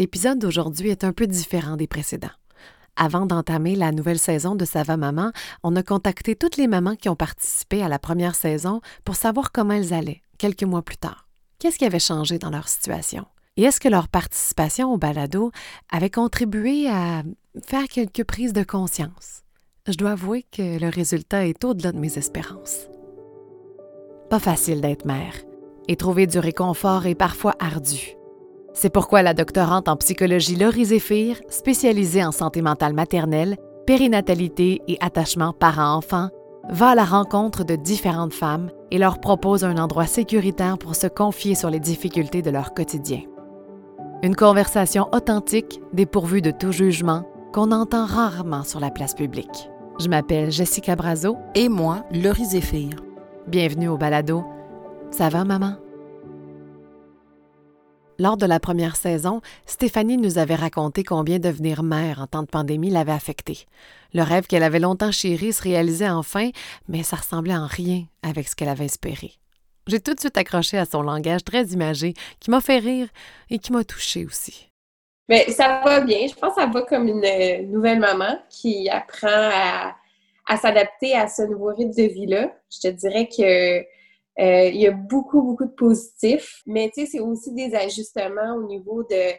L'épisode d'aujourd'hui est un peu différent des précédents. Avant d'entamer la nouvelle saison de Ça va maman, on a contacté toutes les mamans qui ont participé à la première saison pour savoir comment elles allaient quelques mois plus tard. Qu'est-ce qui avait changé dans leur situation? Et est-ce que leur participation au balado avait contribué à faire quelques prises de conscience? Je dois avouer que le résultat est au-delà de mes espérances. Pas facile d'être mère, et trouver du réconfort est parfois ardu. C'est pourquoi la doctorante en psychologie Laurie Zéphir, spécialisée en santé mentale maternelle, périnatalité et attachement parent-enfant, va à la rencontre de différentes femmes et leur propose un endroit sécuritaire pour se confier sur les difficultés de leur quotidien. Une conversation authentique, dépourvue de tout jugement, qu'on entend rarement sur la place publique. Je m'appelle Jessica Brazo. Et moi, Laurie Zéphir. Bienvenue au balado. Ça va, maman? Lors de la première saison, Stéphanie nous avait raconté combien devenir mère en temps de pandémie l'avait affectée. Le rêve qu'elle avait longtemps chéri se réalisait enfin, mais ça ressemblait en rien avec ce qu'elle avait espéré. J'ai tout de suite accroché à son langage très imagé, qui m'a fait rire et qui m'a touchée aussi. Mais ça va bien. Je pense que ça va comme une euh, nouvelle maman qui apprend à, à s'adapter à ce nouveau rythme de vie-là. Je te dirais que euh, il y a beaucoup, beaucoup de positifs, mais tu sais, c'est aussi des ajustements au niveau de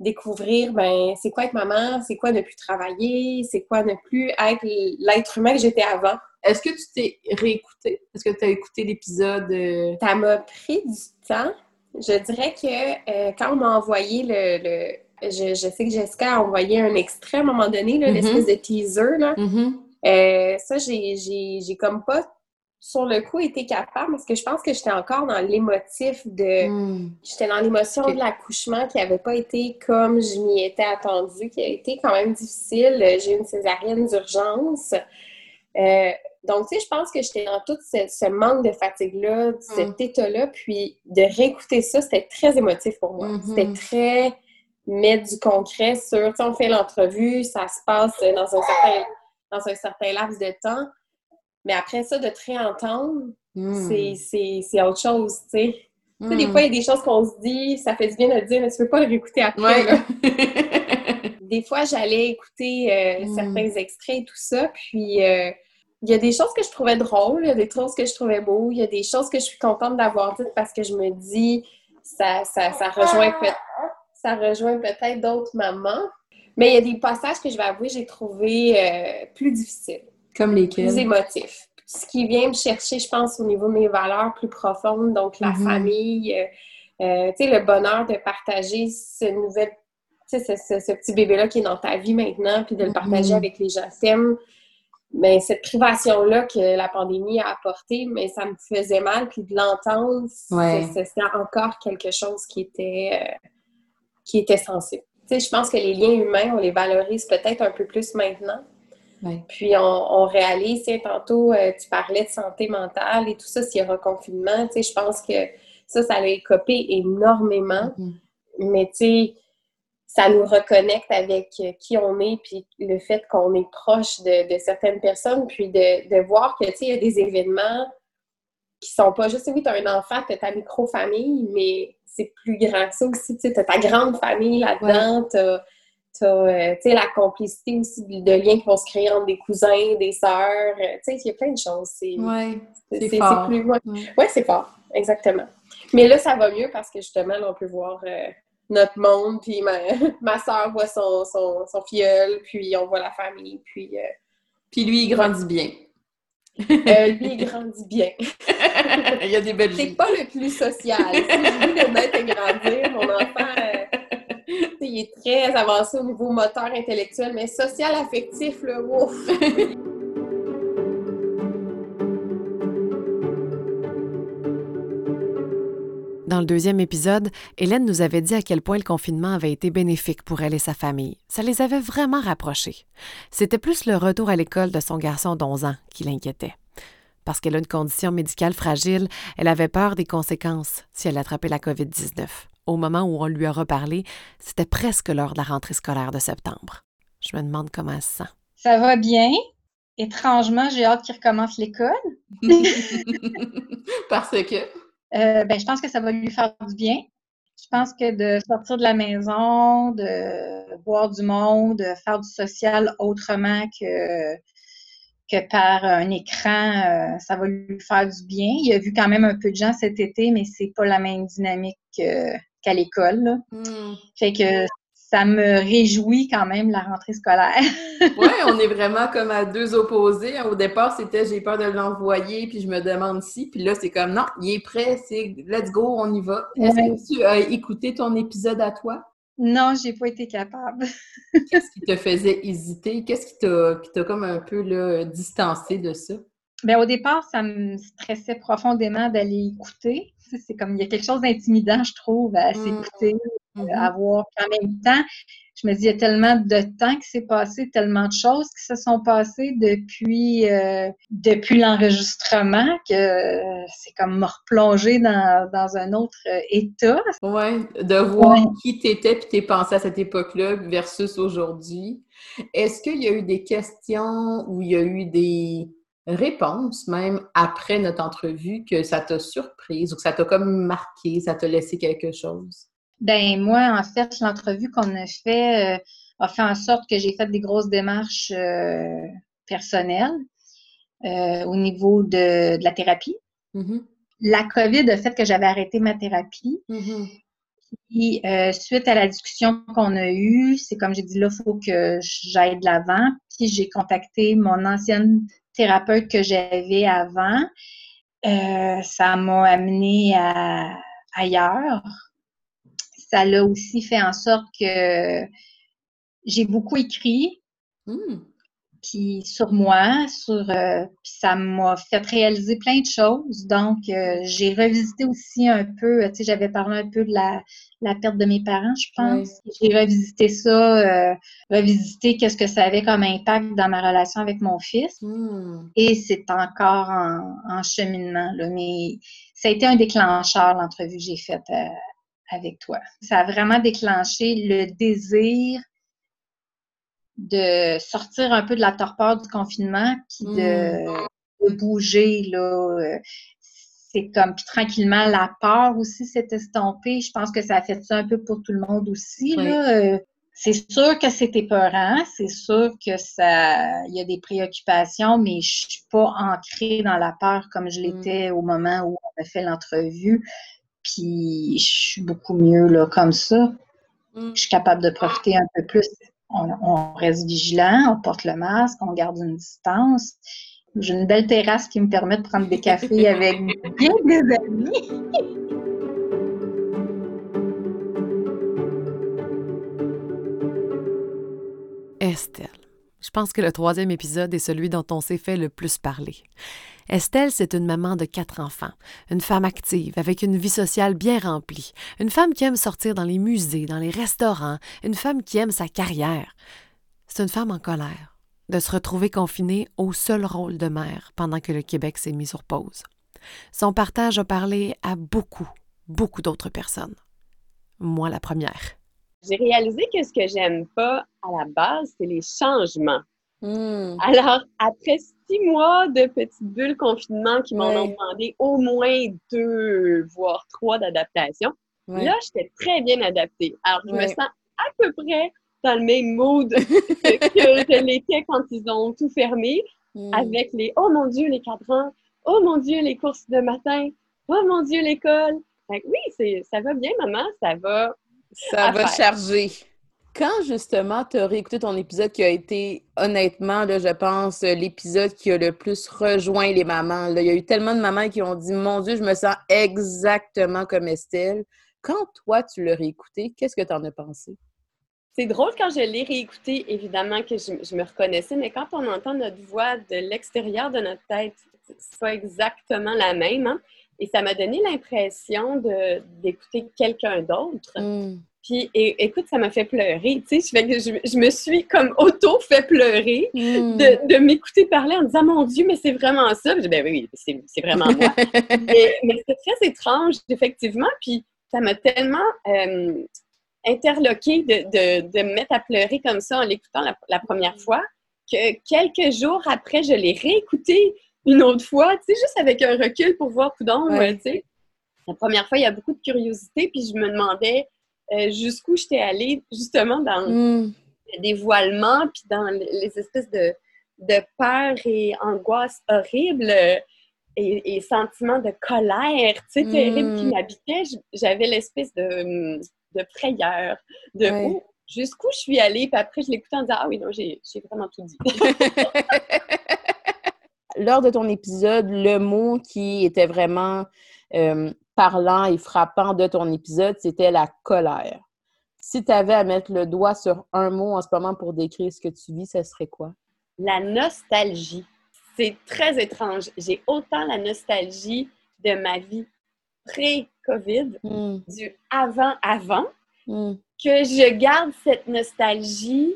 découvrir, ben, c'est quoi être maman, c'est quoi ne plus travailler, c'est quoi ne plus être l'être humain que j'étais avant. Est-ce que tu t'es réécouté? Est-ce que tu as écouté l'épisode? Euh? Ça m'a pris du temps. Je dirais que euh, quand on m'a envoyé le... je, sais que Jessica a envoyé un extrait à un moment donné, mm-hmm. l'espèce de teaser. Là. Mm-hmm. ça, j'ai comme pas sur le coup, été capable parce que je pense que j'étais encore dans l'émotif de. Hmm. J'étais dans l'émotion de l'accouchement qui n'avait pas été comme je m'y étais attendue, qui a été quand même difficile. J'ai eu une césarienne d'urgence. Euh, donc, tu sais, je pense que j'étais dans tout ce, manque de fatigue-là, cet hmm. état-là. Puis de réécouter ça, c'était très émotif pour moi. Mm-hmm. C'était très mettre du concret sur. Tu sais, on fait l'entrevue, ça se passe dans un certain, dans un certain laps de temps. Mais après ça, de te réentendre, hmm. c'est autre chose, tu sais. Tu sais, des hmm. fois, il y a des choses qu'on se dit, ça fait du bien de le dire, mais tu peux pas le réécouter après. des fois, j'allais écouter euh, hmm. certains extraits et tout ça, puis euh, il y a des choses que je trouvais drôles, il y a des choses que je trouvais beaux, il y a des choses que je suis contente d'avoir dites parce que je me dis, ça, ça, ça rejoint peut-être ça rejoint peut-être d'autres mamans. Mais il y a des passages que je vais avouer, j'ai trouvé euh, plus difficiles. Comme lesquels? Plus émotifs. Ce qui vient me chercher, je pense, au niveau de mes valeurs plus profondes, donc la mm-hmm. famille, euh, euh, tu sais, le bonheur de partager ce nouvel, tu sais, ce, petit bébé-là qui est dans ta vie maintenant, puis de le partager mm-hmm. avec les gens t'aiment. Mais cette privation-là que la pandémie a apportée, mais ça me faisait mal, puis de l'entendre, c'est encore quelque chose qui était, euh, qui était sensible. Tu sais, je pense que les liens humains, on les valorise peut-être un peu plus maintenant. Puis on, réalise, tantôt euh, tu parlais de santé mentale et tout ça, s'il y aura confinement, je pense que ça, ça l'a écopé énormément. Mm-hmm. Mais tu sais, ça nous reconnecte avec qui on est, puis le fait qu'on est proche de, certaines personnes, puis de, voir que, tu sais, il y a des événements qui sont pas juste, oui, tu as un enfant, tu as ta micro-famille, mais c'est plus grand que ça aussi, tu sais, as ta grande famille là-dedans, tu euh, sais, la complicité aussi de liens qui vont se créer entre des cousins, des sœurs. Euh, tu sais, il y a plein de choses. C'est c'est fort. Plus... Ouais, c'est fort. Exactement. Mais là, ça va mieux parce que justement, là, on peut voir euh, notre monde, puis ma, ma soeur voit son, son, son, filleul, puis on voit la famille, puis... Puis lui, il grandit bien. lui, il grandit bien. il y a des belles C'est pas le plus social. si je le mettre grandir, mon enfant il est très avancé au niveau moteur intellectuel, mais social affectif, le ouf! Dans le deuxième épisode, Hélène nous avait dit à quel point le confinement avait été bénéfique pour elle et sa famille. Ça les avait vraiment rapprochés. C'était plus le retour à l'école de son garçon d'11 ans qui l'inquiétait. Parce qu'elle a une condition médicale fragile, elle avait peur des conséquences si elle attrapait la COVID-19 au moment où on lui a reparlé, c'était presque l'heure de la rentrée scolaire de septembre. Je me demande comment elle se sent. Ça va bien. Étrangement, j'ai hâte qu'il recommence l'école. Parce que? Euh, ben, je pense que ça va lui faire du bien. Je pense que de sortir de la maison, de voir du monde, de faire du social autrement que, que par un écran, euh, ça va lui faire du bien. Il a vu quand même un peu de gens cet été, mais c'est pas la même dynamique qu'à l'école. Hmm. Fait que ça me réjouit quand même la rentrée scolaire. oui, on est vraiment comme à deux opposés. Au départ, c'était j'ai peur de l'envoyer, puis je me demande si. Puis là, c'est comme non, il est prêt, c'est let's go, on y va. Est-ce que tu as écouté ton épisode à toi? Non, j'ai pas été capable. Qu'est-ce qui te faisait hésiter? Qu'est-ce qui t'a comme un peu là, distancé de ça? Bien, au départ, ça me stressait profondément d'aller écouter. C'est comme il y a quelque chose d'intimidant, je trouve, à mmh. s'écouter, Mm avoir. en même temps, je me dis, il y a tellement de temps qui s'est passé, tellement de choses qui se sont passées depuis, euh, depuis l'enregistrement que c'est comme me replonger dans, dans un autre euh, état. Oui, de voir qui t'étais puis tes pensées à cette époque-là versus aujourd'hui. Est-ce qu'il y a eu des questions ou il y a eu des réponses, même après notre entrevue, que ça t'a surprise ou que ça t'a comme marqué, ça t'a laissé quelque chose? Ben moi, en fait, l'entrevue qu'on a fait euh, a fait en sorte que j'ai fait des grosses démarches euh, personnelles euh, au niveau de, la thérapie. Mm-hmm. La COVID a fait que j'avais arrêté ma thérapie. Mm-hmm. suite à la discussion qu'on a eue, c'est comme j'ai dit là, il faut que j'aille de l'avant. Puis j'ai contacté mon ancienne thérapeute que j'avais avant. ça m'a amené ailleurs ça l'a aussi fait en sorte que j'ai beaucoup écrit. Mmh. sur moi, sur euh, ça m'a fait réaliser plein de choses. Donc, euh, j'ai revisité aussi un peu, tu sais, j'avais parlé un peu de la, perte de mes parents, je pense. J'ai revisité ça, euh, revisité qu'est-ce que ça avait comme impact dans ma relation avec mon fils. Mmh. Et c'est encore en, cheminement, mais ça a été un déclencheur, l'entrevue que j'ai faite avec toi. Ça a vraiment déclenché le désir de sortir un peu de la torpeur du confinement, puis de, mm. bouger, là. Euh, c'est comme, puis tranquillement, la peur aussi s'est estompée. Je pense que ça a fait ça un peu pour tout le monde aussi, euh, c'est sûr que c'est épeurant, c'est sûr que ça, il y a des préoccupations, mais je suis pas ancrée dans la peur comme je mm. l'étais au moment où on a fait l'entrevue. Puis je suis beaucoup mieux là, comme ça. Mm. Je suis capable de profiter un peu plus. On, reste vigilant, on porte le masque, on garde une distance. J'ai une belle terrasse qui me permet de prendre des cafés avec bien des amis. Estelle. Je pense que le troisième épisode est celui dont on s'est fait le plus parler. Estelle, c'est une maman de quatre enfants, une femme active, avec une vie sociale bien remplie, une femme qui aime sortir dans les musées, dans les restaurants, une femme qui aime sa carrière. C'est une femme en colère de se retrouver confinée au seul rôle de mère pendant que le Québec s'est mis sur pause. Son partage a parlé à beaucoup, beaucoup d'autres personnes. Moi, la première. J'ai réalisé que ce que j'aime pas à la base, c'est les changements. Hmm. Alors, après six mois de petite bulle confinement qui m'en ont demandé au moins deux, voire trois d'adaptation, là, j'étais très bien adaptée. Alors, je me sens à peu près dans le même mood que, je l'étais quand ils ont tout fermé, hmm. avec les « Oh mon Dieu, les cadrans! Oh mon Dieu, les courses de matin! Oh mon Dieu, l'école! » Oui, ça va bien, maman, ça va. Ça va charger. Quand justement tu as réécouté ton épisode qui a été honnêtement, là, je pense, l'épisode qui a le plus rejoint les mamans. Il y a eu tellement de mamans qui ont dit Mon Dieu, je me sens exactement comme Estelle. Quand toi, tu l'as réécouté, qu'est-ce que tu en as pensé? C'est drôle quand je l'ai réécouté, évidemment que je, me reconnaissais, mais quand on entend notre voix de l'extérieur de notre tête, c'est pas exactement la même. Hein. Et ça m'a donné l'impression d'écouter quelqu'un d'autre. Hmm. Puis écoute, ça m'a fait pleurer. Tu sais, je, je, me suis comme auto fait pleurer hmm. de, m'écouter parler en disant Mon Dieu, mais c'est vraiment ça. Je ben oui, c'est vraiment moi. mais, c'est très étrange, effectivement. Puis ça m'a tellement euh, interloqué de, de, me mettre à pleurer comme ça en l'écoutant la, première fois que quelques jours après, je l'ai réécouté une autre fois, tu sais, juste avec un recul pour voir tout ouais. tu sais. La première fois, il y a beaucoup de curiosité, puis je me demandais euh, jusqu'où j'étais allée, justement, dans hmm. le dévoilement, puis dans les espèces de, de peur et angoisse horribles euh, et, sentiments de colère, tu sais, terrible qui hmm. m'habitaient. J'avais l'espèce de, de frayeur, de jusqu'où je suis allée, puis après, je l'écoutais en disant Ah oui, non, j'ai vraiment tout dit. Lors de ton épisode, le mot qui était vraiment euh, parlant et frappant de ton épisode, c'était la colère. Si tu avais à mettre le doigt sur un mot en ce moment pour décrire ce que tu vis, ce serait quoi? La nostalgie. C'est très étrange. J'ai autant la nostalgie de ma vie pré-COVID, hmm. du avant-avant, hmm. que je garde cette nostalgie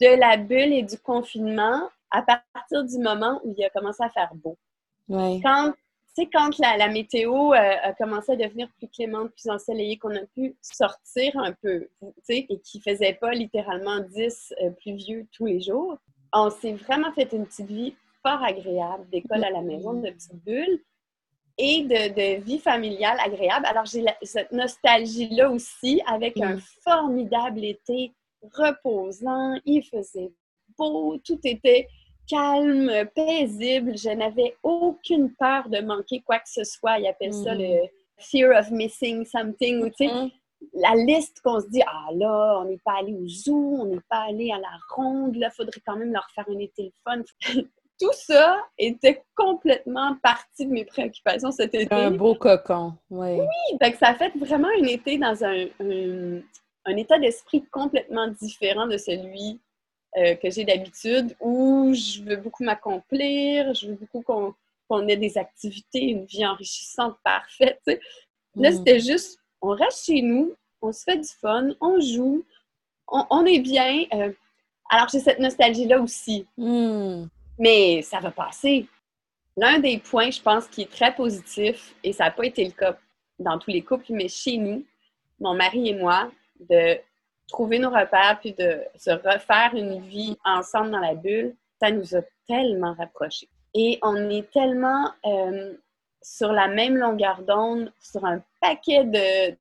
de la bulle et du confinement à partir du moment où il a commencé à faire beau. Quand tu sais, quand la, météo euh, a commencé à devenir plus clémente, plus ensoleillée, qu'on a pu sortir un peu, tu sais, et qu'il faisait pas littéralement 10 euh, pluvieux tous les jours, on s'est vraiment fait une petite vie fort agréable, d'école à la maison, de petites bulles et de, vie familiale agréable. Alors, j'ai cette nostalgie-là aussi avec un formidable été reposant. Il faisait beau, tout était calme, paisible. Je n'avais aucune peur de manquer quoi que ce soit. Ils appellent ça le mm-hmm. fear of missing something. Ou, mm-hmm. La liste qu'on se dit, ah là, on n'est pas allé au zoo, on n'est pas allé à la ronde, là, il faudrait quand même leur faire un fun. Tout ça était complètement partie de mes préoccupations cet été. Un beau cocon, oui. Oui, ça a fait vraiment un été dans un, un état d'esprit complètement différent de celui euh, que j'ai d'habitude où je veux beaucoup m'accomplir, je veux beaucoup qu'on ait des activités, une vie enrichissante, parfaite. Là, mm. c'était juste, on reste chez nous, on se fait du fun, on joue, on, est bien. Euh, alors, j'ai cette nostalgie-là aussi. Mm. Mais ça va passer. L'un des points, je pense, qui est très positif, et ça n'a pas été le cas dans tous les couples, mais chez nous, mon mari et moi, de trouver nos repères puis de se refaire une vie ensemble dans la bulle, ça nous a tellement rapprochés. Et on est tellement euh, sur la même longueur d'onde, sur un paquet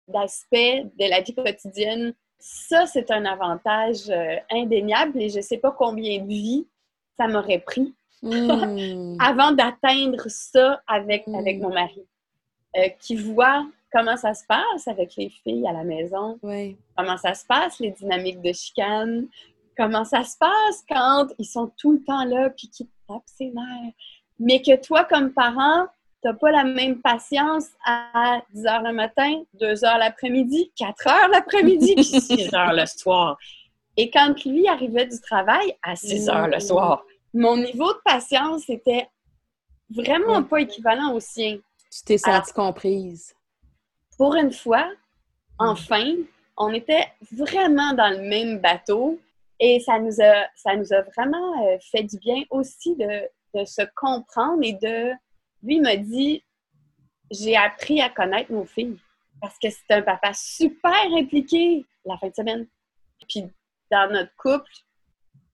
d'aspects de, la vie quotidienne. Ça, c'est un avantage euh, indéniable et je ne sais pas combien de vies ça m'aurait pris hmm. avant d'atteindre ça avec, avec hmm. mon mari, euh, qui voit comment ça se passe avec les filles à la maison, comment ça se passe, les dynamiques de chicane, comment ça se passe quand ils sont tout le temps là puis qu'ils tapent ses nerfs? Mais que toi, comme parent, tu n'as pas la même patience à 10 h le matin, 2 h l'après-midi, 4 h l'après-midi, puis 6 h le soir. Et quand lui arrivait du travail à 6 h le mm. soir, mon niveau de patience était vraiment pas équivalent au sien. Tu t'es sentie comprise pour une fois, enfin, on était vraiment dans le même bateau et ça nous a, ça nous a vraiment euh, fait du bien aussi de, se comprendre et de... Lui m'a dit, j'ai appris à connaître nos filles parce que c'est un papa super impliqué la fin de semaine. Puis dans notre couple,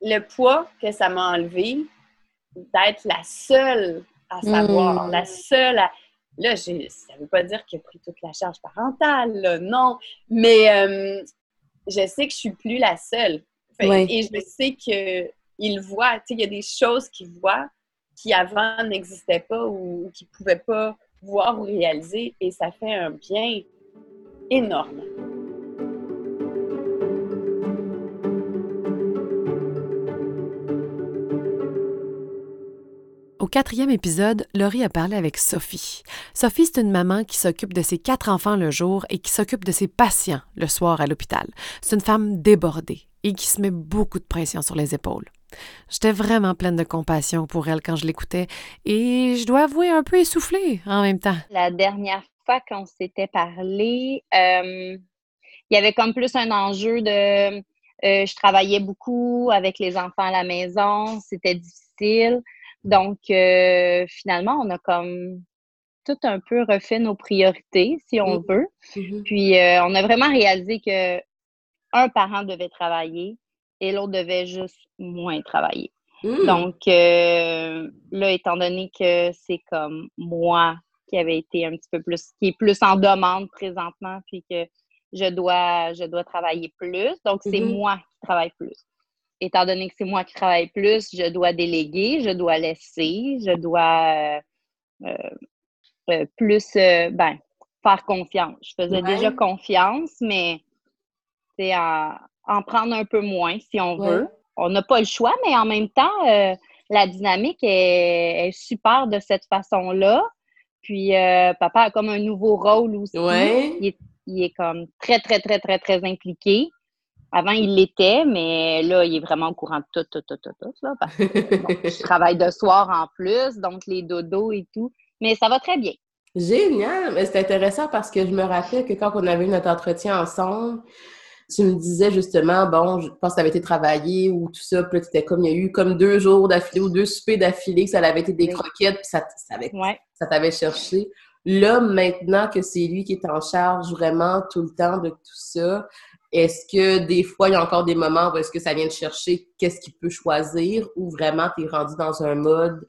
le poids que ça m'a enlevé d'être la seule à savoir, la mmh. seule à Là, ça ne veut pas dire qu'il a pris toute la charge parentale, non. Mais euh, je sais que je suis plus la seule. Et je sais qu'il voit, il y a des choses qu'il voit qui avant n'existaient pas ou qu'il ne pouvait pas voir ou réaliser. Et ça fait un bien énorme. Quatrième épisode, Laurie a parlé avec Sophie. Sophie, c'est une maman qui s'occupe de ses quatre enfants le jour et qui s'occupe de ses patients le soir à l'hôpital. C'est une femme débordée et qui se met beaucoup de pression sur les épaules. J'étais vraiment pleine de compassion pour elle quand je l'écoutais et je dois avouer un peu essoufflée en même temps. La dernière fois qu'on s'était parlé, euh, il y avait comme plus un enjeu de... Euh, je travaillais beaucoup avec les enfants à la maison, c'était difficile. Donc, euh, finalement, on a comme tout un peu refait nos priorités, si on mmh. veut. Mmh Puis, euh, on a vraiment réalisé que un parent devait travailler et l'autre devait juste moins travailler. Mmh. Donc, euh, là, étant donné que c'est comme moi qui qui avait été un petit peu plus, qui est plus en demande présentement, puis que je dois, je dois travailler plus. Donc, c'est mm-hmm. moi qui travaille plus. Étant donné que c'est moi qui travaille plus, je dois déléguer, je dois laisser, je dois euh, euh, euh, plus ben, faire confiance. Je faisais déjà confiance, mais c'est en, prendre un peu moins si on veut. On n'a pas le choix, mais en même temps, la dynamique est, super de cette façon-là. Puis papa a comme un nouveau rôle aussi. Il est il est comme très, très, très, très, très impliqué. Avant, il l'était, mais là, il est vraiment au courant de tout, tout, tout, tout, tout. Là, parce que, je travaille de soir en plus, donc les dodos et tout. Mais ça va très bien. Génial! Mais c'est intéressant parce que je me rappelle que quand on avait eu notre entretien ensemble, tu me disais justement, bon, je pense que ça avait été travaillé ou tout ça, puis là, comme, il y a eu comme deux jours d'affilée ou deux soupers d'affilée, que ça avait été des croquettes, puis ça, ça, ça t'avait cherché. Là, maintenant que c'est lui qui est en charge vraiment tout le temps de tout ça, est-ce que des fois, il y a encore des moments où est-ce que ça vient de chercher qu'est-ce qu'il peut choisir ou vraiment tu es rendu dans un mode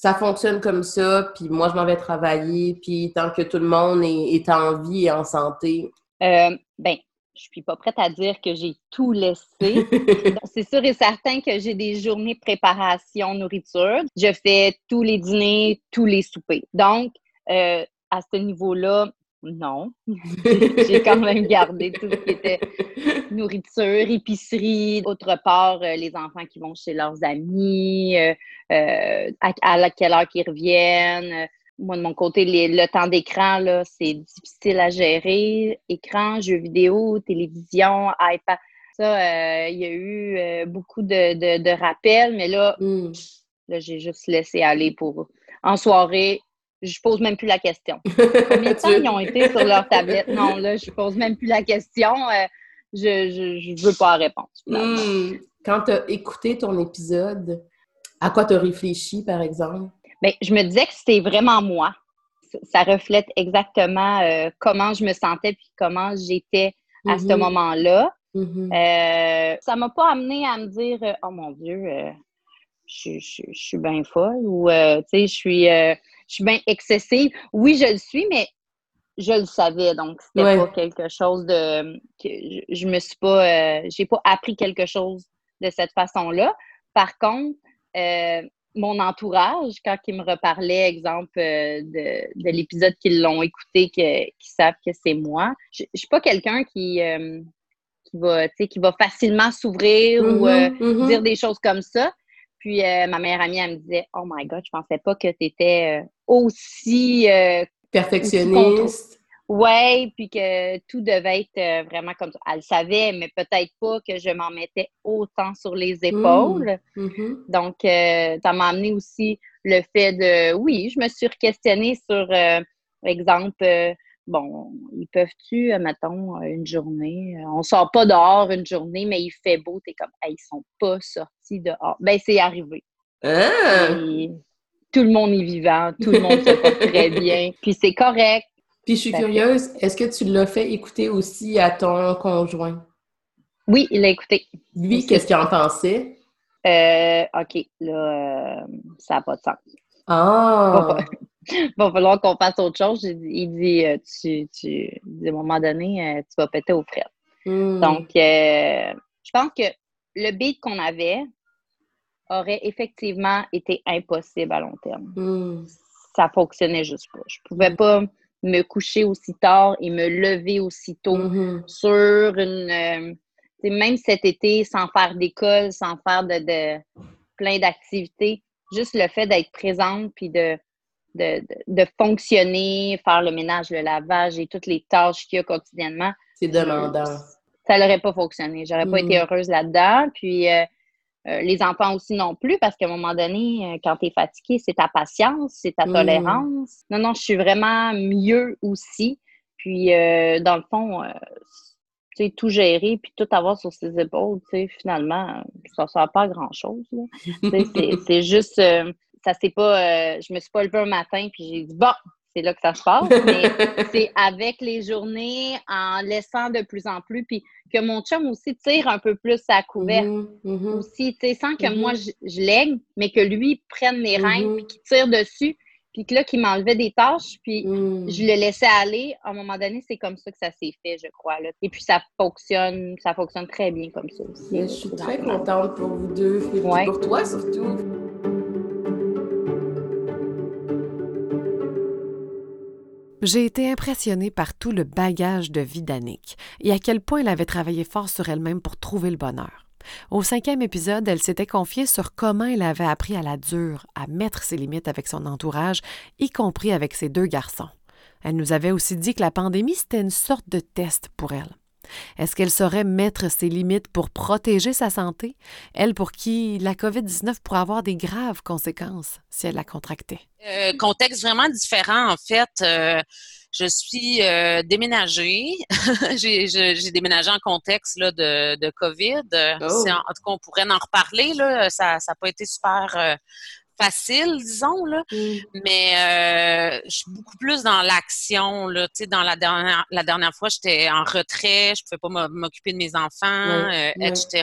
ça fonctionne comme ça, puis moi, je m'en vais travailler, puis tant que tout le monde est, en vie et en santé? Euh, ben, je suis pas prête à dire que j'ai tout laissé. c'est sûr et certain que j'ai des journées de préparation nourriture. Je fais tous les dîners, tous les soupers. Donc, euh, à ce niveau-là, non. J'ai quand même gardé tout ce qui était nourriture, épicerie. Autre part, euh, les enfants qui vont chez leurs amis, euh, à, quelle heure qu'ils reviennent. Moi, de mon côté, le temps d'écran, là, c'est difficile à gérer. Écran, jeux vidéo, télévision, iPad. Ça, il y a eu beaucoup de, rappels, mais là, hmm. là j'ai juste laissé aller pour en soirée, je pose même plus la question. Combien de temps ils ont été sur leur tablette? Non, là, je pose même plus la question. Euh, je ne veux pas répondre. Hmm. Quand tu as écouté ton épisode, à quoi tu as réfléchi, par exemple? Bien, je me disais que c'était vraiment moi. Ça reflète exactement euh, comment je me sentais puis comment j'étais à ce mm-hmm. moment-là. Mm-hmm. Euh, ça m'a pas amené à me dire Oh mon Dieu, je, suis bien folle ou tu sais, je suis je suis bien excessive. Oui, je le suis, mais je le savais, donc c'était pas quelque chose de que je, me suis pas euh, j'ai pas appris quelque chose de cette façon-là. Par contre, euh, mon entourage, quand ils me reparlaient, exemple, euh, de, l'épisode qu'ils l'ont écouté, qui savent que c'est moi, je, ne suis pas quelqu'un qui, qui, va, qui va facilement s'ouvrir ou mm-hmm, mm-hmm. dire des choses comme ça. Puis euh, ma meilleure amie, elle me disait Oh my God, je pensais pas que tu étais euh, aussi. Euh, Perfectionniste. Oui, puis que tout devait être vraiment comme ça. Elle savait, mais peut-être pas que je m'en mettais autant sur les mmh. épaules. Mmh Donc, ça m'a amené aussi le fait de, oui, je me suis questionnée sur, exemple, bon, ils peuvent-tu, mettons, une journée, on sort pas dehors une journée, mais il fait beau, t'es comme, ils sont pas sortis dehors. Ben, c'est arrivé. Ah! tout le monde est vivant, tout le monde se porte très bien, puis c'est correct. Puis je suis curieuse, est-ce que tu l'as fait écouter aussi à ton conjoint? Oui, il l'a écouté. Lui, qu'est-ce qu'il en pensait? Euh, OK, là, euh, ça n'a pas de sens. Ah! Il va falloir qu'on fasse autre chose. Il dit, euh, tu, tu, à un moment donné, euh, tu vas péter aux frettes. Hmm. Donc, euh, je pense que le beat qu'on avait aurait effectivement été impossible à long terme. Hmm. Ça fonctionnait juste pas. Je pouvais pas me coucher aussi tard et me lever aussi tôt hmm. sur une... même cet été, sans faire d'école, sans faire de, de plein d'activités, juste le fait d'être présente puis de de, fonctionner, faire le ménage, le lavage et toutes les tâches qu'il y a quotidiennement. C'est demandant. Ça n'aurait pas fonctionné. J'aurais pas été mm. heureuse là-dedans. Puis euh, euh, les enfants aussi non plus, parce qu'à un moment donné, euh, quand tu es fatigué, c'est ta patience, c'est ta mm. tolérance. Non, non, je suis vraiment mieux aussi. Puis dans le fond, tu sais, tout gérer puis tout avoir sur ses épaules, tu sais, finalement, ça ne sert pas à grand-chose. c'est juste ça c'est pas, euh, je me suis pas levée un matin puis j'ai dit bon, c'est là que ça se passe. Mais c'est avec les journées, en laissant de plus en plus, puis que mon chum aussi tire un peu plus sa couverte. Mm-hmm, mm-hmm. Aussi, tu sais, sans que moi mm-hmm. je, lègue, mais que lui prenne les rênes puis qu'il tire dessus. puis que là, qui m'enlevait des tâches, puis hmm. je le laissais aller. À un moment donné, c'est comme ça que ça s'est fait, je crois. Là. Et puis ça fonctionne, ça fonctionne très bien comme ça aussi. je suis très contente pour vous deux, et pour toi surtout. J'ai été impressionnée par tout le bagage de vie d'Annick et à quel point elle avait travaillé fort sur elle-même pour trouver le bonheur. Au cinquième épisode, elle s'était confiée sur comment elle avait appris à la dure, à mettre ses limites avec son entourage, y compris avec ses deux garçons. Elle nous avait aussi dit que la pandémie, c'était une sorte de test pour elle. Est-ce qu'elle saurait mettre ses limites pour protéger sa santé, elle pour qui la COVID-19 pourrait avoir des graves conséquences si elle la contractait? Euh, contexte vraiment différent, en fait. Euh, je suis euh, déménagée. j'ai déménagé en contexte là, de, de COVID. Oh. En, tout cas, on pourrait en reparler. Là. Ça n'a pas été super euh, facile, disons. Là. Mm. Mais euh, je suis beaucoup plus dans l'action. Là. Tu sais, dans la dernière, la dernière fois, j'étais en retrait. Je ne pouvais pas m'occuper de mes enfants, etc.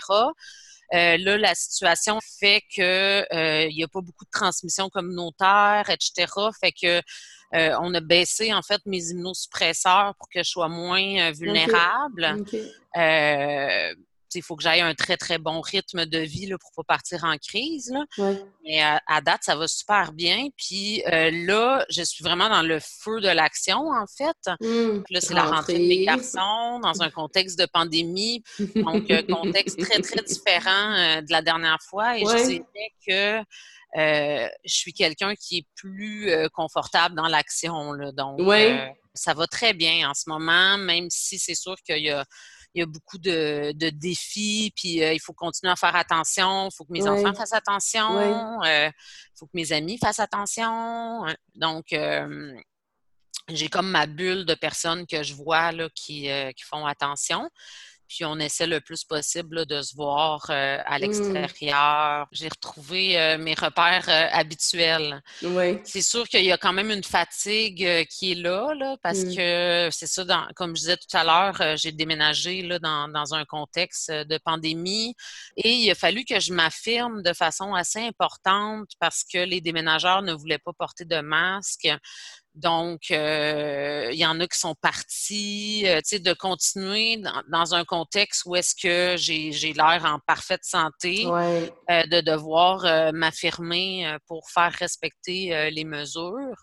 là, la situation fait que il n'y a pas beaucoup de transmission communautaire, etc. Fait que euh, on a baissé en fait mes immunosuppresseurs pour que je sois moins euh, vulnérable. Euh, il faut que j'aille un très, très bon rythme de vie là, pour pas partir en crise. Mais à, date, ça va super bien. Puis là, je suis vraiment dans le feu de l'action, en fait. Mmh. là, c'est la rentrée de mes garçons dans un contexte de pandémie. Donc, un contexte très, très différent de la dernière fois. Et je dirais que euh, je suis quelqu'un qui est plus euh, confortable dans l'action. Donc, euh, ça va très bien en ce moment, même si c'est sûr qu'il y a, il y a beaucoup de, défis, puis il faut continuer à faire attention, il faut que mes enfants fassent attention, il faut que mes amis fassent attention. Donc, j'ai comme ma bulle de personnes que je vois là, qui, qui font attention puis on essaie le plus possible de se voir euh, à mmh. l'extérieur. J'ai retrouvé euh, mes repères euh, habituels. C'est sûr qu'il y a quand même une fatigue qui est là, là parce mmh. que c'est ça, comme je disais tout à l'heure, j'ai déménagé là, dans, dans, un contexte de pandémie et il a fallu que je m'affirme de façon assez importante parce que les déménageurs ne voulaient pas porter de masque. Donc, euh, il y en a qui sont partis, euh, tu sais, de continuer dans, un contexte où est-ce que j'ai l'air en parfaite santé, euh, de devoir m'affirmer pour faire respecter les mesures.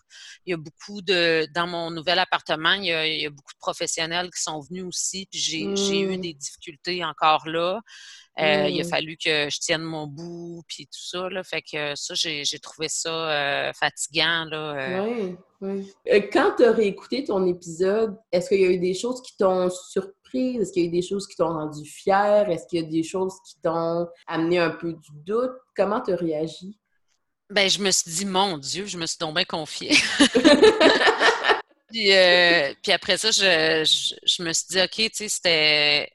Il y a beaucoup de, dans mon nouvel appartement, il y a, beaucoup de professionnels qui sont venus aussi, puis j'ai eu mmh. des difficultés encore là. Euh, il a mmh. fallu que je tienne mon bout, puis tout ça. Là, fait que ça, j'ai trouvé ça euh, fatigant. Là, Oui, oui. Quand tu as réécouté ton épisode, est-ce qu'il y a eu des choses qui t'ont surpris? Est-ce qu'il y a eu des choses qui t'ont rendu fière? Est-ce qu'il y a des choses qui t'ont amené un peu du doute? Comment tu as réagi? Ben, je me suis dit, mon Dieu, je me suis donc bien confiée. puis, euh, puis, après ça, je, je, me suis dit, OK, tu sais, c'était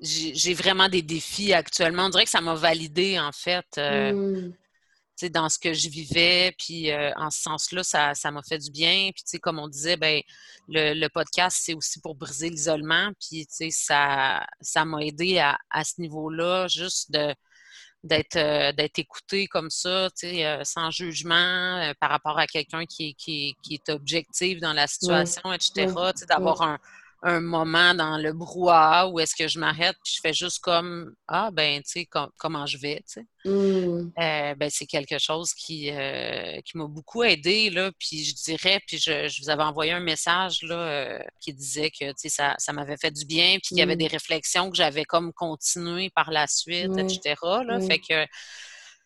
j'ai vraiment des défis actuellement. On dirait que ça m'a validé, en fait, euh, mmh. dans ce que je vivais. Puis, euh, en ce sens-là, ça m'a fait du bien. Puis, comme on disait, ben, le, podcast, c'est aussi pour briser l'isolement. Puis, ça m'a aidé à, ce niveau-là, juste de d'être euh, d'être écouté comme ça, sans jugement par rapport à quelqu'un qui, qui, qui, est objectif dans la situation, etc. D'avoir un un moment dans le brouhaha où est-ce que je m'arrête puis je fais juste comme ah ben tu sais comment je vais tu sais. Mmh. euh, ben c'est quelque chose qui euh, qui m'a beaucoup aidé là puis je dirais puis je, vous avais envoyé un message là euh, qui disait que tu sais ça, ça m'avait fait du bien puis qu'il y avait mmh. des réflexions que j'avais comme continué par la suite etc là. Fait que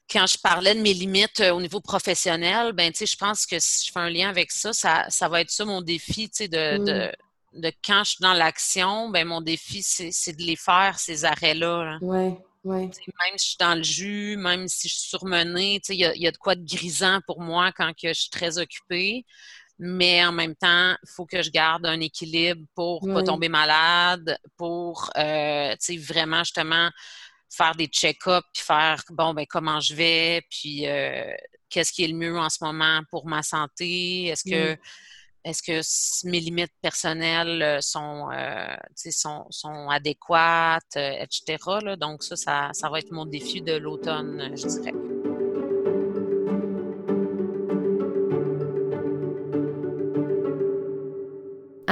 quand je parlais de mes limites au niveau professionnel, ben tu sais, je pense que si je fais un lien avec ça, ça, ça va être ça mon défi, tu sais, de, de, mmh de quand je suis dans l'action, ben mon défi, c'est de les faire, ces arrêts-là. Oui, oui. Même si je suis dans le jus, même si je suis surmenée, il y a, y a, de quoi de grisant pour moi quand que je suis très occupée. Mais en même temps, il faut que je garde un équilibre pour ne pas tomber malade, pour euh, vraiment justement faire des check-ups, puis faire bon ben comment je vais, puis euh, qu'est-ce qui est le mieux en ce moment pour ma santé, est-ce que est-ce que mes limites personnelles euh, sont, euh, sont, sont, adéquates, euh, etc. Là? Donc ça, ça, ça, va être mon défi de l'automne, je dirais.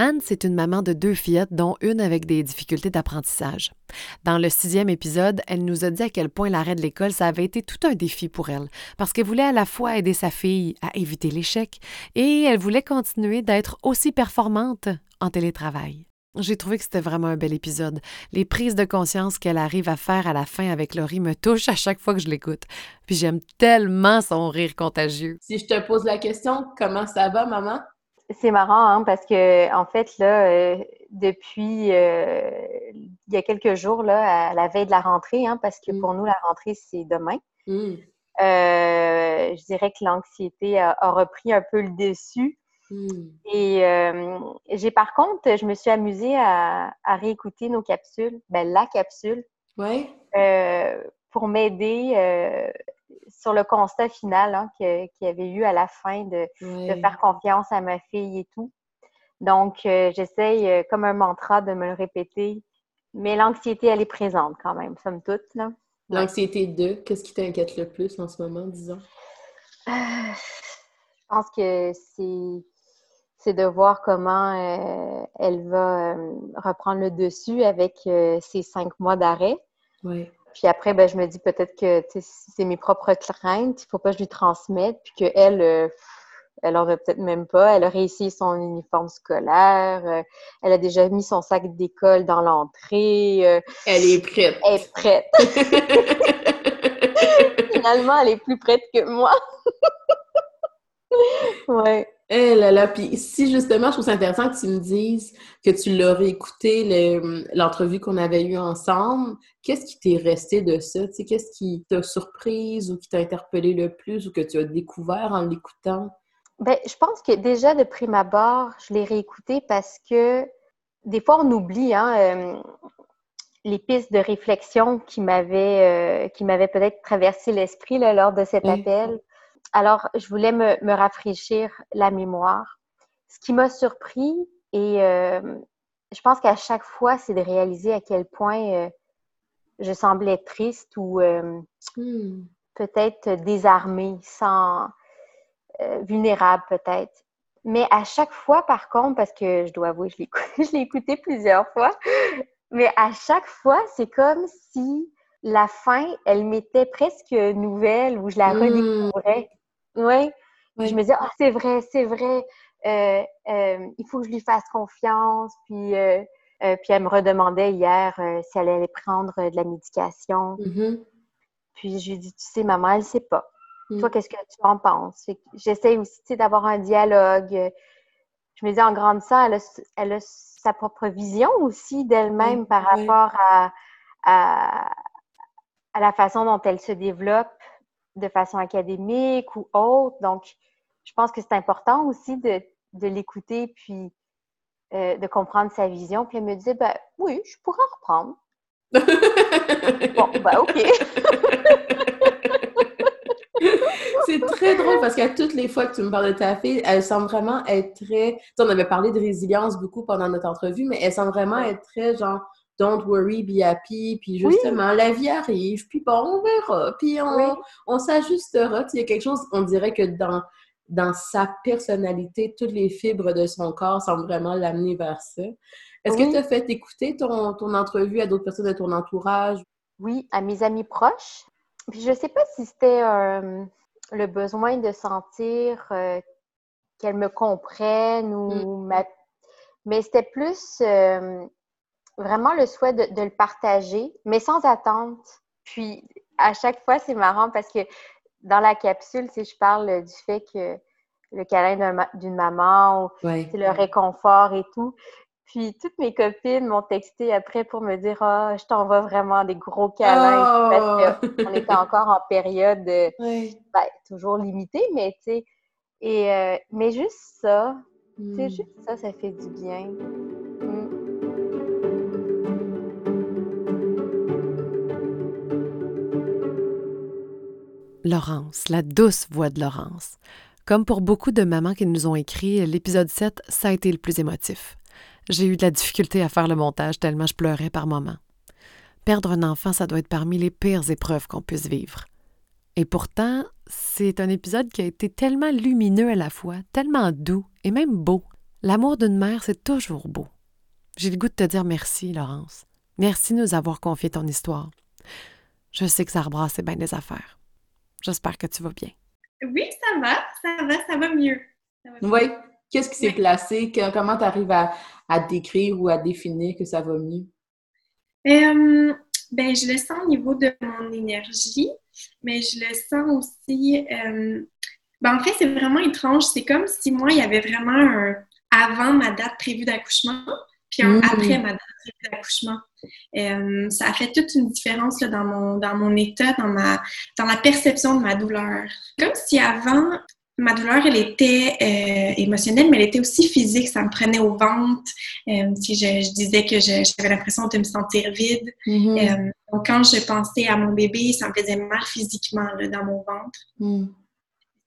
Anne, c'est une maman de deux fillettes, dont une avec des difficultés d'apprentissage. Dans le sixième épisode, elle nous a dit à quel point l'arrêt de l'école, ça avait été tout un défi pour elle, parce qu'elle voulait à la fois aider sa fille à éviter l'échec et elle voulait continuer d'être aussi performante en télétravail. J'ai trouvé que c'était vraiment un bel épisode. Les prises de conscience qu'elle arrive à faire à la fin avec Laurie me touchent à chaque fois que je l'écoute. Puis j'aime tellement son rire contagieux. Si je te pose la question, comment ça va, maman? C'est marrant, hein, parce que, en fait, là, euh, depuis euh, il y a quelques jours, là, à la veille de la rentrée, hein, parce que mm. pour nous, la rentrée, c'est demain, mm. euh, je dirais que l'anxiété a, repris un peu le dessus. Mm. Et j'ai, par contre, je me suis amusée à, réécouter nos capsules, ben, la capsule, ouais. pour m'aider sur le constat final hein, qu'il y avait eu à la fin de, faire confiance à ma fille et tout. Donc, euh, j'essaye euh, comme un mantra de me le répéter. Mais l'anxiété, elle est présente quand même, somme toute. L'anxiété de, qu'est-ce qui t'inquiète le plus en ce moment, disons? Euh, je pense que c'est c'est de voir comment elle va reprendre le dessus avec ces cinq mois d'arrêt. Oui. Puis après, ben, je me dis peut-être que c'est mes propres craintes, il ne faut pas que je lui transmette, puis qu'elle, euh, elle n'aurait peut-être même pas. Elle a réussi son uniforme scolaire, euh, elle a déjà mis son sac d'école dans l'entrée. Euh, elle est prête. Elle est prête. Finalement, elle est plus prête que moi. ouais. Eh là là, puis si justement, je trouve ça intéressant que tu me dises que tu l'aurais écouté l'entrevue qu'on avait eue ensemble, qu'est-ce qui t'est resté de ça? Qu'est-ce qui t'a surprise ou qui t'a interpellé le plus ou que tu as découvert en l'écoutant? Bien, je pense que déjà de prime abord, je l'ai réécouté parce que des fois, on oublie hein, euh, les pistes de réflexion qui m'avaient euh, peut-être traversé l'esprit lors de cet appel. Alors, je voulais me, rafraîchir la mémoire. Ce qui m'a surpris, et euh, je pense qu'à chaque fois, c'est de réaliser à quel point euh, je semblais triste ou euh, hmm. peut-être désarmée, sans vulnérable peut-être. Mais à chaque fois, par contre, parce que je dois avouer, je l'ai écouté plusieurs fois, mais à chaque fois, c'est comme si la fin, elle m'était presque nouvelle ou je la hmm. redécouvrais. Oui. Je me disais, ah, c'est vrai, c'est vrai, euh, euh, il faut que je lui fasse confiance. Puis, euh, puis elle me redemandait hier si elle allait prendre de la médication. Mm-hmm. Puis je lui dit, tu sais, maman, elle ne sait pas. Mm. Toi, qu'est-ce que tu en penses? J'essaie aussi d'avoir un dialogue. Je me dis, en grandissant, elle a, elle a sa propre vision aussi d'elle-même par rapport à, à, à, la façon dont elle se développe de façon académique ou autre. Donc, je pense que c'est important aussi de, l'écouter puis euh, de comprendre sa vision. Puis elle me disait, ben oui, je pourrais en reprendre. bon, ben OK. c'est très drôle parce qu'à toutes les fois que tu me parles de ta fille, elle semble vraiment être très. Tu on avait parlé de résilience beaucoup pendant notre entrevue, mais elle semble vraiment être très genre don't worry, be happy, puis justement, la vie arrive, puis bon, on verra, puis on, on s'ajustera. Il y a quelque chose, on dirait que dans, dans sa personnalité, toutes les fibres de son corps semblent vraiment l'amener vers ça. Est-ce que tu as fait écouter ton, ton entrevue à d'autres personnes de ton entourage? Oui, à mes amis proches. Puis je sais pas si c'était euh, le besoin de sentir euh, qu'elle me comprenne ou mm. ma... Mais c'était plus euh, vraiment le souhait de, le partager, mais sans attente. Puis, à chaque fois, c'est marrant parce que dans la capsule, si je parle du fait que le câlin d'une maman, ou le réconfort et tout. Puis toutes mes copines m'ont texté après pour me dire Ah, je t'envoie vraiment des gros câlins parce qu'on oh! était encore en période ben, toujours limitée, mais tu sais. Et euh, mais juste ça, c'est hmm. juste ça, ça fait du bien. Laurence, la douce voix de Laurence. Comme pour beaucoup de mamans qui nous ont écrit, l'épisode 7, ça a été le plus émotif. J'ai eu de la difficulté à faire le montage tellement je pleurais par moments. Perdre un enfant, ça doit être parmi les pires épreuves qu'on puisse vivre. Et pourtant, c'est un épisode qui a été tellement lumineux à la fois, tellement doux et même beau. L'amour d'une mère, c'est toujours beau. J'ai le goût de te dire merci, Laurence. Merci de nous avoir confié ton histoire. Je sais que ça rebrasse bien des affaires. J'espère que tu vas bien. Oui, ça va, ça va, ça va mieux. Oui. Qu'est-ce qui s'est placé? comment tu arrives à, décrire ou à définir que ça va mieux? Euh, ben, je le sens au niveau de mon énergie, mais je le sens aussi. Euh, ben, en fait, c'est vraiment étrange. C'est comme si moi, il y avait vraiment un avant ma date prévue d'accouchement, puis un mmh. après ma date prévue d'accouchement. Euh, ça a fait toute une différence là, dans, mon, dans mon état, dans, ma, dans la perception de ma douleur. Comme si avant, ma douleur, elle était euh, émotionnelle, mais elle était aussi physique. Ça me prenait au ventre. Euh, si je, disais que j'avais l'impression de me sentir vide. Mm-hmm. donc, quand je pensais à mon bébé, ça me faisait mal physiquement là, dans mon ventre. Mm.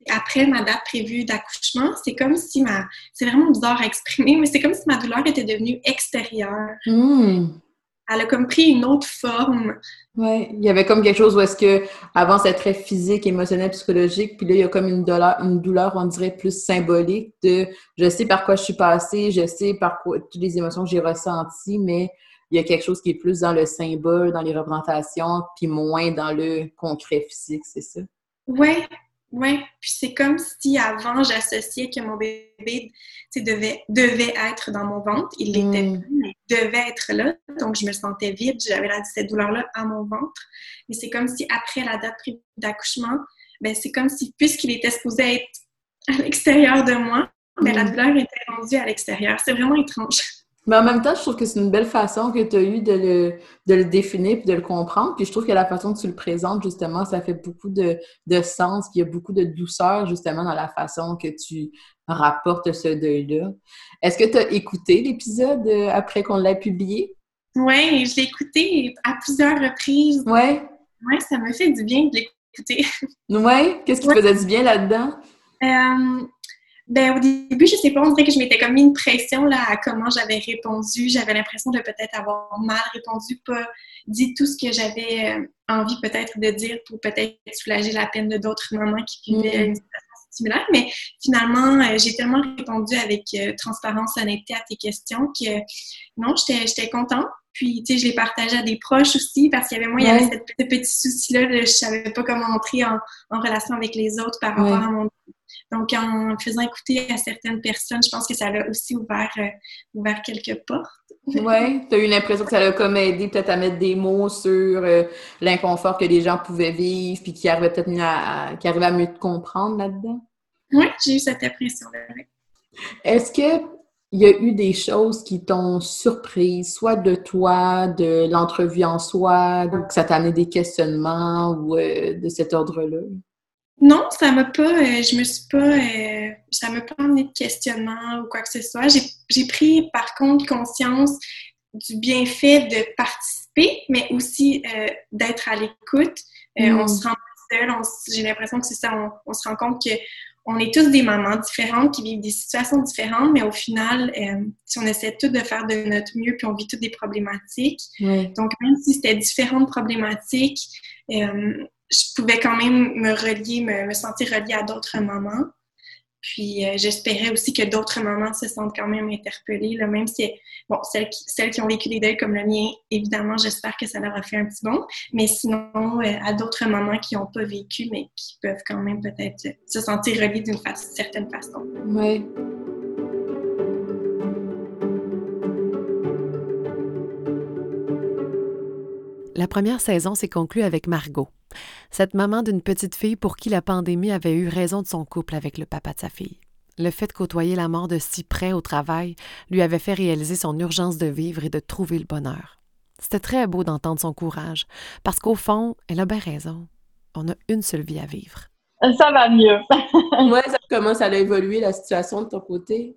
Après ma date prévue d'accouchement, c'est comme si ma... C'est vraiment bizarre à exprimer, mais c'est comme si ma douleur était devenue extérieure. Mm elle a comme pris une autre forme. Oui, il y avait comme quelque chose où est-ce que avant c'était très physique, émotionnel, psychologique, puis là il y a comme une douleur, une douleur, on dirait plus symbolique de je sais par quoi je suis passée, je sais par quoi toutes les émotions que j'ai ressenties, mais il y a quelque chose qui est plus dans le symbole, dans les représentations, puis moins dans le concret physique, c'est ça? Oui, oui, puis c'est comme si avant, j'associais que mon bébé devait, devait être dans mon ventre. Il l'était mm. plus, mais il devait être là. Donc, je me sentais vide. J'avais cette douleur-là à mon ventre. Mais c'est comme si après la date d'accouchement, ben, c'est comme si, puisqu'il était supposé être à l'extérieur de moi, ben, la mm. douleur était rendue à l'extérieur. C'est vraiment étrange. Mais en même temps, je trouve que c'est une belle façon que tu as eu de le, de le définir puis de le comprendre. Puis je trouve que la façon que tu le présentes, justement, ça fait beaucoup de, de sens. Puis il y a beaucoup de douceur, justement, dans la façon que tu rapportes ce deuil-là. Est-ce que tu as écouté l'épisode euh, après qu'on l'ait publié? Oui, je l'ai écouté à plusieurs reprises. Oui? Oui, ça me fait du bien de l'écouter. Oui? Qu'est-ce qui te faisait du bien là-dedans? Euh, ben, au début, je sais pas, on dirait que je m'étais comme mis une pression là, à comment j'avais répondu. J'avais l'impression de peut-être avoir mal répondu, pas dit tout ce que j'avais euh, envie peut-être de dire pour peut-être soulager la peine de d'autres mamans qui vivaient mm. une situation similaire. Mais finalement, euh, j'ai tellement répondu avec euh, transparence, honnêteté à tes questions que non, j'étais contente. Puis, tu sais, je l'ai partagé à des proches aussi parce qu'il y avait moi, il y avait ce petit souci-là, je savais pas comment entrer en, en relation avec les autres par rapport à mon donc, en faisant écouter à certaines personnes, je pense que ça a aussi ouvert, euh, ouvert quelques portes. oui, tu as eu l'impression que ça a comme aidé peut-être à mettre des mots sur euh, l'inconfort que les gens pouvaient vivre, puis qui arrivaient peut-être à, qui arrivaient à mieux te comprendre là-dedans? Oui, j'ai eu cette impression-là. Est-ce que il y a eu des choses qui t'ont surprise, soit de toi, de l'entrevue en soi, que ça t'a amené des questionnements ou euh, de cet ordre-là? Non, ça m'a pas, euh, je me suis pas, euh, ça m'a pas amené de questionnement ou quoi que ce soit. J'ai pris par contre conscience du bienfait de participer, mais aussi d'être à l'écoute. On mm. se rend pas seul, j'ai l'impression que c'est ça, on, se rend compte que on est tous des mamans différentes qui vivent des situations différentes, mais au final, si on essaie tous de faire de notre mieux, puis on vit toutes des problématiques. Donc, même si c'était différentes problématiques, je pouvais quand même me relier, me, sentir reliée à d'autres mamans. Puis euh, j'espérais aussi que d'autres mamans se sentent quand même interpellées, là, même si, bon, celles qui, celles qui ont vécu des deuils comme le mien, évidemment, j'espère que ça leur a fait un petit bon. Mais sinon, euh, à d'autres mamans qui n'ont pas vécu, mais qui peuvent quand même peut-être se sentir reliées d'une certaine façon. Oui. La première saison s'est conclue avec Margot, cette maman d'une petite fille pour qui la pandémie avait eu raison de son couple avec le papa de sa fille. Le fait de côtoyer la mort de si près au travail lui avait fait réaliser son urgence de vivre et de trouver le bonheur. C'était très beau d'entendre son courage, parce qu'au fond, elle a bien raison. On a une seule vie à vivre. Ça va mieux. ouais, comment ça a évolué la situation de ton côté?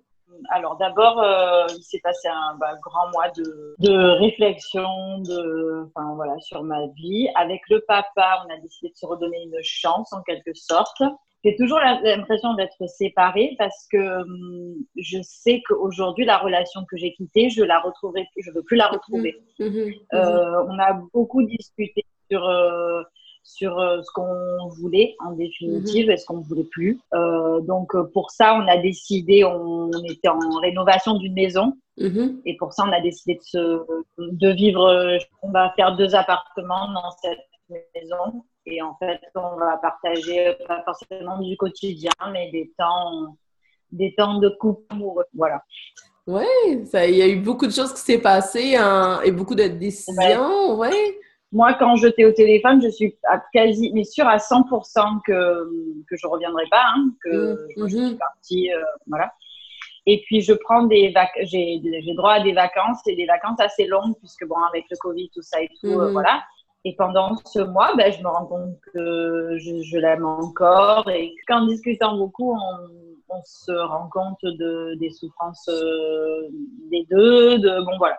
Alors d'abord, euh, il s'est passé un bah, grand mois de, de réflexion, de, enfin voilà, sur ma vie. Avec le papa, on a décidé de se redonner une chance en quelque sorte. J'ai toujours l'impression d'être séparée parce que hum, je sais qu'aujourd'hui, la relation que j'ai quittée, je la retrouverai plus, je veux plus la retrouver. Mmh, mmh, mmh, euh, on a beaucoup discuté sur euh, sur euh, ce qu'on voulait en définitive et ce qu'on ne voulait plus. Euh, donc pour ça, on a décidé, on, était en rénovation d'une maison. Mm-hmm. Et pour ça, on a décidé de, se, de vivre. On va faire deux appartements dans cette maison. Et en fait, on va partager pas forcément du quotidien, mais des temps, des temps de couple amoureux. Voilà. Oui, il y a eu beaucoup de choses qui s'est passées et beaucoup de décisions, oui. Moi, quand je t'ai au téléphone, je suis quasi, mais sûre à 100% que, que je ne reviendrai pas, hein, que mmh, je suis mmh. partie, euh, voilà. Et puis, je prends des vacances, j'ai droit à des vacances et des vacances assez longues, puisque bon, avec le Covid, tout ça et tout, euh, mmh. voilà. Et pendant ce mois, ben, je me rends compte que je, je l'aime encore et qu'en discutant beaucoup, on, on se rend compte de, des souffrances euh, des deux. De, bon, voilà.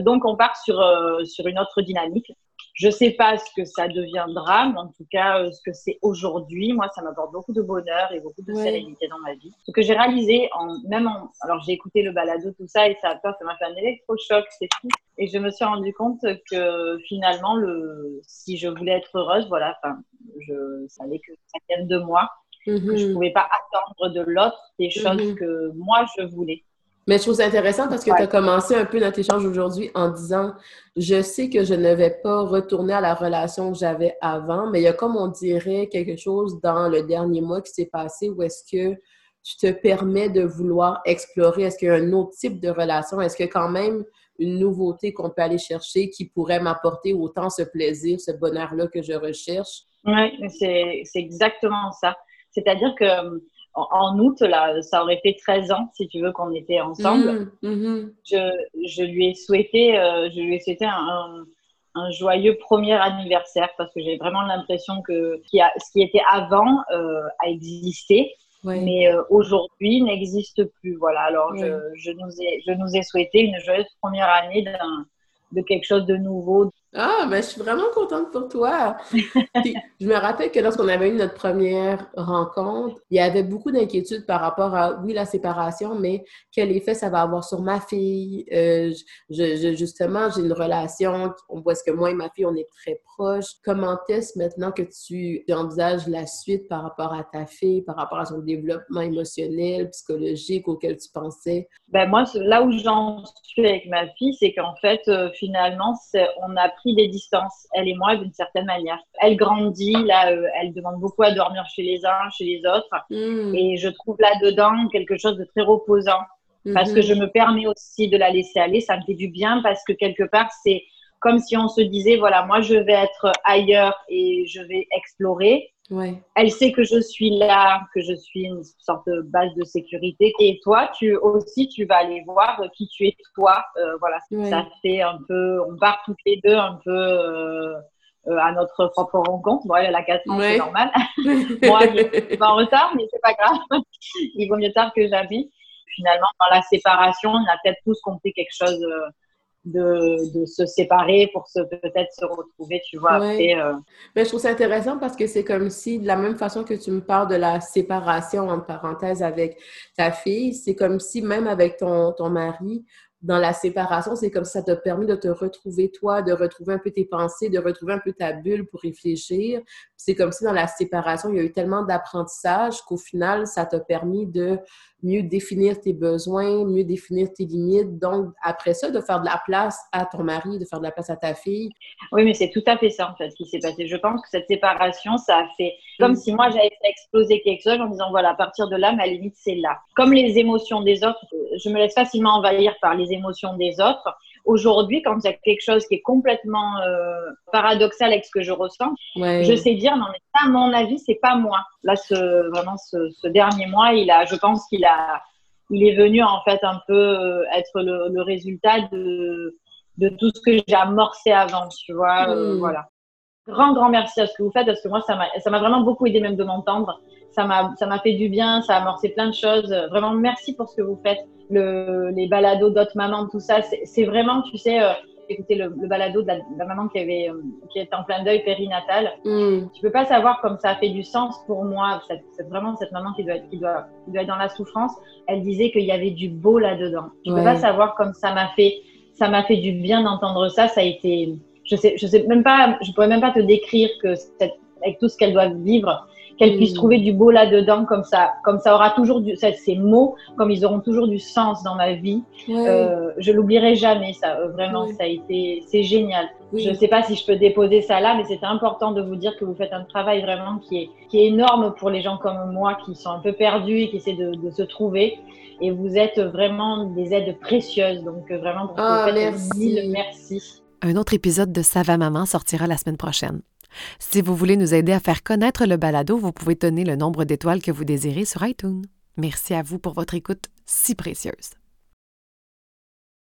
Donc, on part sur, euh, sur une autre dynamique. Je ne sais pas ce que ça deviendra, mais en tout cas, ce que c'est aujourd'hui, moi, ça m'apporte beaucoup de bonheur et beaucoup de sérénité dans ma vie. Ce que j'ai réalisé, en, même en, alors j'ai écouté le balado, tout ça, et ça, ça m'a fait un électrochoc, c'est tout. Et je me suis rendu compte que finalement, le, si je voulais être heureuse, voilà, enfin, je savais que ça vienne de moi je ne mhm. pouvais pas attendre de l'autre des choses mhm. que moi, je voulais. Mais je trouve ça intéressant parce que tu as commencé un peu notre échange aujourd'hui en disant Je sais que je ne vais pas retourner à la relation que j'avais avant, mais il y a comme on dirait quelque chose dans le dernier mois qui s'est passé où est-ce que tu te permets de vouloir explorer. Est-ce qu'il y a un autre type de relation? Est-ce a quand même une nouveauté qu'on peut aller chercher qui pourrait m'apporter autant ce plaisir, ce bonheur-là que je recherche? Oui, c'est exactement ça. C'est-à-dire que euh, en, août, là, ça aurait fait 13 ans, si tu veux, qu'on était ensemble. Mmh, mmh. Je, je, lui ai souhaité, euh, je lui ai souhaité un, un, joyeux premier anniversaire parce que j'ai vraiment l'impression que ce qui était avant euh, a existé. Mais aujourd'hui n'existe plus. Voilà. Alors, je, je, nous ai, je nous ai souhaité une joyeuse première année de quelque chose de nouveau, ah, ben, je suis vraiment contente pour toi. je me rappelle que lorsqu'on avait eu notre première rencontre, il y avait beaucoup d'inquiétudes par rapport à, oui, la séparation, mais quel effet ça va avoir sur ma fille? Euh, justement, j'ai une relation, on voit ce que moi et ma fille, on est très proches. Comment est-ce maintenant que tu envisages la suite par rapport à ta fille, par rapport à son développement émotionnel, psychologique auquel tu pensais? Ben, moi, là où j'en suis avec ma fille, c'est qu'en fait, euh, finalement, on a des distances, elle et moi, d'une certaine manière. Elle grandit, là, euh, elle demande beaucoup à dormir chez les uns, chez les autres. Hmm. Et je trouve là-dedans quelque chose de très reposant. Parce que hmm. je me permets aussi de la laisser aller. Ça me fait du bien parce que quelque part, c'est comme si on se disait, voilà, moi, je vais être ailleurs et je vais explorer. Elle sait que je suis là, que je suis une sorte de base de sécurité. Et toi, tu aussi, tu vas aller voir qui tu es toi. Euh, voilà, ça fait un peu, on part toutes les deux un peu euh, euh, à notre propre rencontre. Bon, elle a 4 ans, c'est normal. Moi, je suis en retard, mais c'est pas grave. Il vaut mieux tard que jamais. Finalement, dans la séparation, on a peut-être tous compris quelque chose de, se séparer pour se peut-être se retrouver, tu vois, après. Euh. Mais je trouve ça intéressant parce que c'est comme si, de la même façon que tu me parles de la séparation, entre parenthèses, avec ta fille, c'est comme si même avec ton, ton mari, dans la séparation, c'est comme ça t'a permis de te retrouver toi, de retrouver un peu tes pensées, de retrouver un peu ta bulle pour réfléchir. C'est comme si dans la séparation, il y a eu tellement d'apprentissage qu'au final, ça t'a permis de mieux définir tes besoins, mieux définir tes limites. Donc, après ça, de faire de la place à ton mari, de faire de la place à ta fille. Oui, mais c'est tout à fait ça, en fait, ce qui s'est passé. Je pense que cette séparation, ça a fait comme mm. si moi, j'avais fait exploser quelque chose en disant, voilà, à partir de là, ma limite, c'est là. Comme les émotions des autres, je me laisse facilement envahir par les émotions des autres. Aujourd'hui, quand il y a quelque chose qui est complètement euh, paradoxal avec ce que je ressens, je sais dire non mais ça, à mon avis, c'est pas moi. Là, ce, vraiment, ce, dernier mois, il a, je pense qu'il a, il est venu en fait un peu euh, être le, résultat de, de tout ce que j'ai amorcé avant, tu vois. Euh, hmm. voilà. Grand, grand merci à ce que vous faites parce que moi, ça m'a vraiment beaucoup aidé même de m'entendre. Ça m'a fait du bien, ça a amorcé plein de choses. Vraiment, merci pour ce que vous faites le, les balados d'autres mamans, tout ça. C'est vraiment, tu sais, euh, écouter le, balado de la, maman qui avait euh, qui était en plein deuil périnatal. Mm. Tu peux pas savoir comme ça a fait du sens pour moi. C'est vraiment cette maman qui doit, être, qui, doit, qui doit être dans la souffrance. Elle disait qu'il y avait du beau là-dedans. Tu peux pas savoir comme ça m'a fait ça m'a fait du bien d'entendre ça. Ça a été, je sais, je sais même pas, je pourrais même pas te décrire que cette, avec tout ce qu'elle doit vivre, qu'elle puisse trouver du beau là-dedans, comme ça, comme ça aura toujours du, ça, ces mots, comme ils auront toujours du sens dans ma vie. Euh, je l'oublierai jamais, ça, euh, vraiment, ça a été, c'est génial. Je ne sais pas si je peux déposer ça là, mais c'était important de vous dire que vous faites un travail vraiment qui est, qui est énorme pour les gens comme moi qui sont un peu perdus et qui essaient de, de se trouver. Et vous êtes vraiment des aides précieuses. Donc, vraiment, pour ah, merci. merci. Un autre épisode de Ça va maman sortira la semaine prochaine. Si vous voulez nous aider à faire connaître le balado, vous pouvez donner le nombre d'étoiles que vous désirez sur iTunes. Merci à vous pour votre écoute si précieuse.